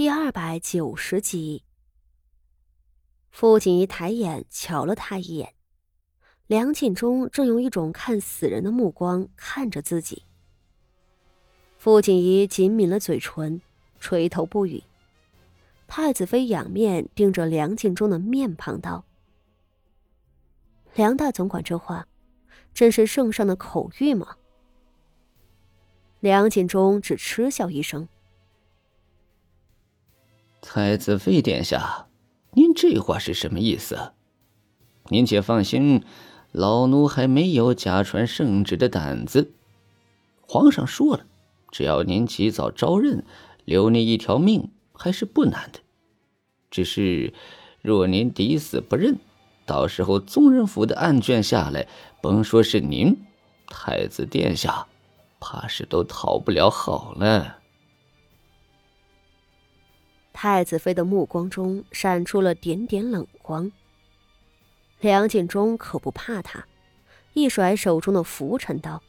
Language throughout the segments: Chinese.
第二百九十集，傅锦仪抬眼瞧了他一眼，梁晋忠正用一种看死人的目光看着自己。傅锦仪紧抿了嘴唇，垂头不语。太子妃仰面盯着梁晋忠的面庞道：“梁大总管这话，真是圣上的口谕吗？”梁晋忠只嗤笑一声。太子妃殿下，您这话是什么意思？您且放心，老奴还没有假传圣旨的胆子。皇上说了，只要您及早招认，留您一条命还是不难的。只是，若您抵死不认，到时候宗人府的案卷下来，甭说是您，太子殿下，怕是都讨不了好了。太子妃的目光中闪出了点点冷光。梁敬忠可不怕他，一甩手中的拂尘道：“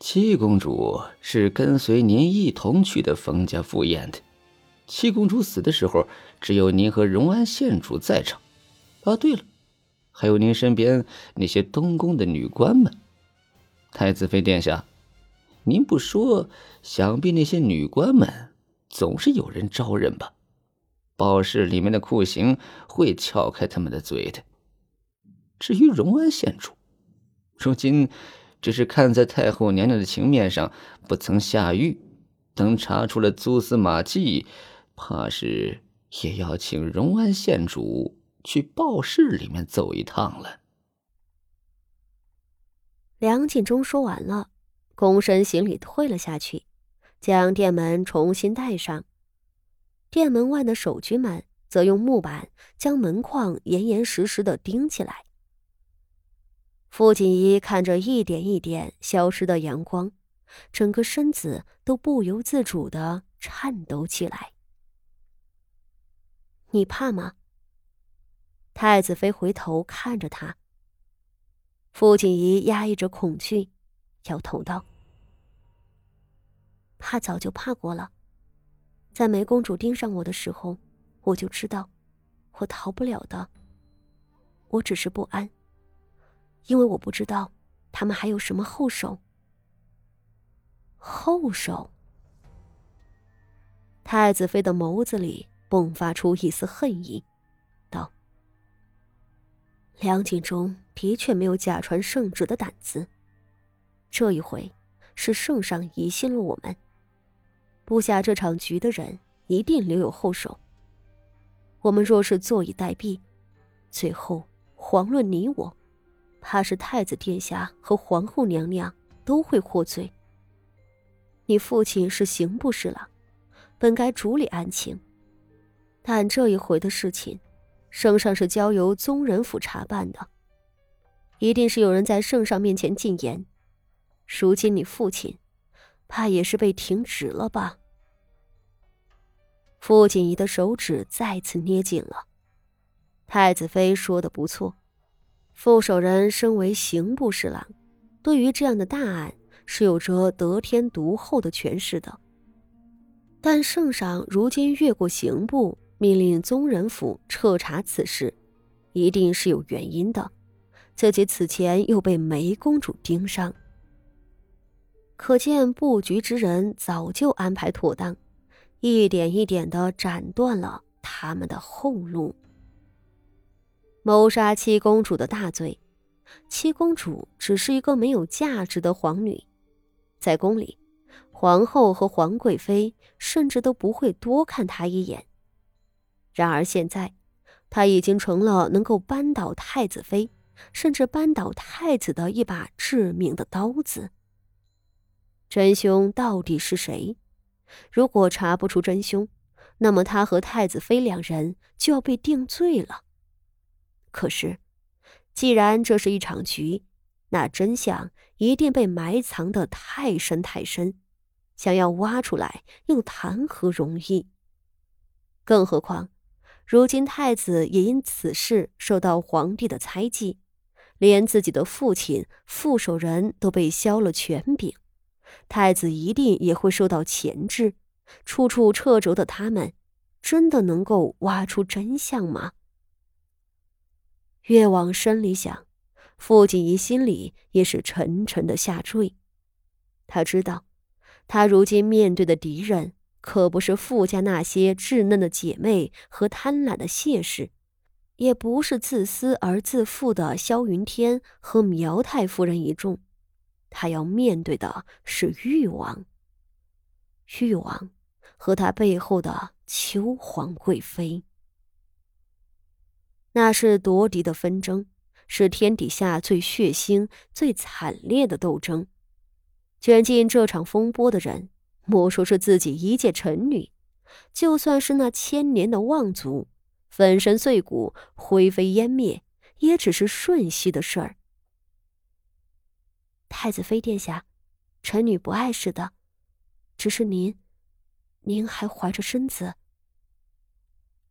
七公主是跟随您一同去的冯家赴宴的。七公主死的时候，只有您和荣安县主在场。啊，对了，还有您身边那些东宫的女官们。太子妃殿下，您不说，想必那些女官们……”总是有人招认吧？报室里面的酷刑会撬开他们的嘴的。至于荣安县主，如今只是看在太后娘娘的情面上，不曾下狱。等查出了蛛丝马迹，怕是也要请荣安县主去报室里面走一趟了。梁晋忠说完了，躬身行礼，退了下去。将店门重新带上，店门外的守军们则用木板将门框严严实实的钉起来。傅锦衣看着一点一点消失的阳光，整个身子都不由自主的颤抖起来。你怕吗？太子妃回头看着他。傅锦仪压抑着恐惧，摇头道。怕早就怕过了，在梅公主盯上我的时候，我就知道，我逃不了的。我只是不安，因为我不知道他们还有什么后手。后手。太子妃的眸子里迸发出一丝恨意，道：“梁景忠的确没有假传圣旨的胆子，这一回是圣上疑心了我们。”布下这场局的人一定留有后手。我们若是坐以待毙，最后遑论你我，怕是太子殿下和皇后娘娘都会获罪。你父亲是刑部侍郎，本该主理案情，但这一回的事情，圣上是交由宗人府查办的，一定是有人在圣上面前进言。如今你父亲。怕也是被停职了吧？傅锦仪的手指再次捏紧了。太子妃说的不错，傅守仁身为刑部侍郎，对于这样的大案是有着得天独厚的权势的。但圣上如今越过刑部，命令宗人府彻查此事，一定是有原因的。自己此前又被梅公主盯上。可见布局之人早就安排妥当，一点一点的斩断了他们的后路。谋杀七公主的大罪，七公主只是一个没有价值的皇女，在宫里，皇后和皇贵妃甚至都不会多看她一眼。然而现在，她已经成了能够扳倒太子妃，甚至扳倒太子的一把致命的刀子。真凶到底是谁？如果查不出真凶，那么他和太子妃两人就要被定罪了。可是，既然这是一场局，那真相一定被埋藏的太深太深，想要挖出来又谈何容易？更何况，如今太子也因此事受到皇帝的猜忌，连自己的父亲傅守仁都被削了权柄。太子一定也会受到钳制，处处掣肘的他们，真的能够挖出真相吗？越往深里想，傅锦仪心里也是沉沉的下坠。他知道，他如今面对的敌人可不是傅家那些稚嫩的姐妹和贪婪的谢氏，也不是自私而自负的萧云天和苗太夫人一众，他要面对的是誉王。誉王和他背后的秋皇贵妃，那是夺嫡的纷争，是天底下最血腥、最惨烈的斗争。卷进这场风波的人，莫说是自己一介臣女，就算是那千年的望族，粉身碎骨、灰飞烟灭，也只是瞬息的事儿。太子妃殿下，臣女不碍事的。只是您，您还怀着身子。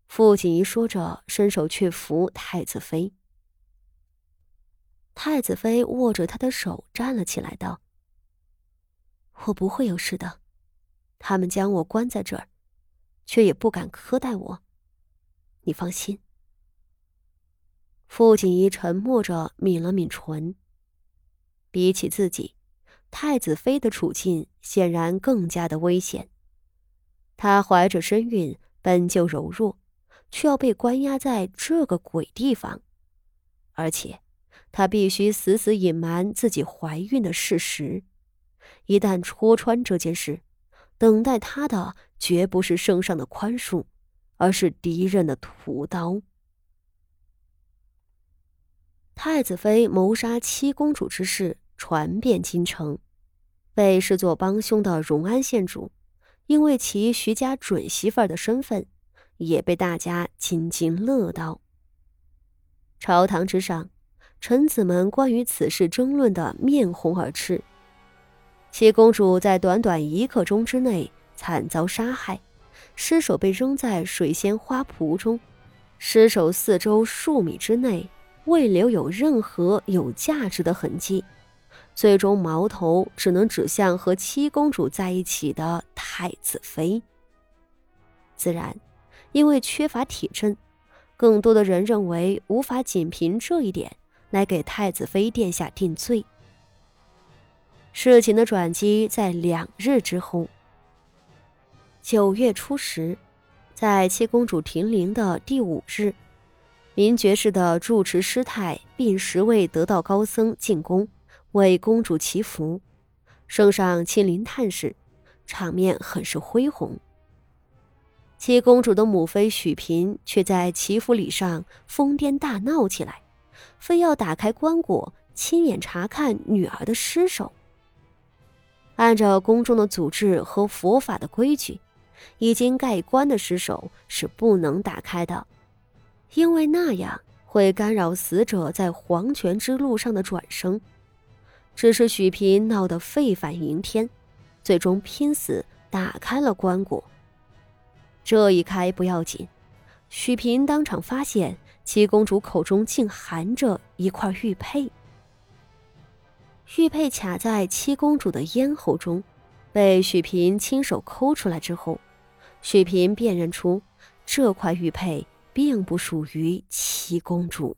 傅锦仪说着，伸手去扶太子妃。太子妃握着他的手站了起来，道：“我不会有事的。他们将我关在这儿，却也不敢苛待我。你放心。”傅锦仪沉默着，抿了抿唇。比起自己。太子妃的处境显然更加的危险。她怀着身孕，本就柔弱，却要被关押在这个鬼地方，而且她必须死死隐瞒自己怀孕的事实。一旦戳穿这件事，等待她的绝不是圣上的宽恕，而是敌人的屠刀。太子妃谋杀七公主之事。传遍京城，被视作帮凶的荣安县主，因为其徐家准媳妇儿的身份，也被大家津津乐道。朝堂之上，臣子们关于此事争论的面红耳赤。七公主在短短一刻钟之内惨遭杀害，尸首被扔在水仙花圃中，尸首四周数米之内未留有任何有价值的痕迹。最终，矛头只能指向和七公主在一起的太子妃。自然，因为缺乏铁证，更多的人认为无法仅凭这一点来给太子妃殿下定罪。事情的转机在两日之后，九月初十，在七公主停灵的第五日，明觉寺的住持师太并十位得道高僧进宫。为公主祈福，圣上亲临探视，场面很是恢宏。七公主的母妃许嫔却在祈福礼上疯癫大闹起来，非要打开棺椁，亲眼查看女儿的尸首。按照宫中的祖制和佛法的规矩，已经盖棺的尸首是不能打开的，因为那样会干扰死者在黄泉之路上的转生。只是许平闹得沸反盈天，最终拼死打开了棺椁。这一开不要紧，许平当场发现七公主口中竟含着一块玉佩。玉佩卡在七公主的咽喉中，被许平亲手抠出来之后，许平辨认出这块玉佩并不属于七公主。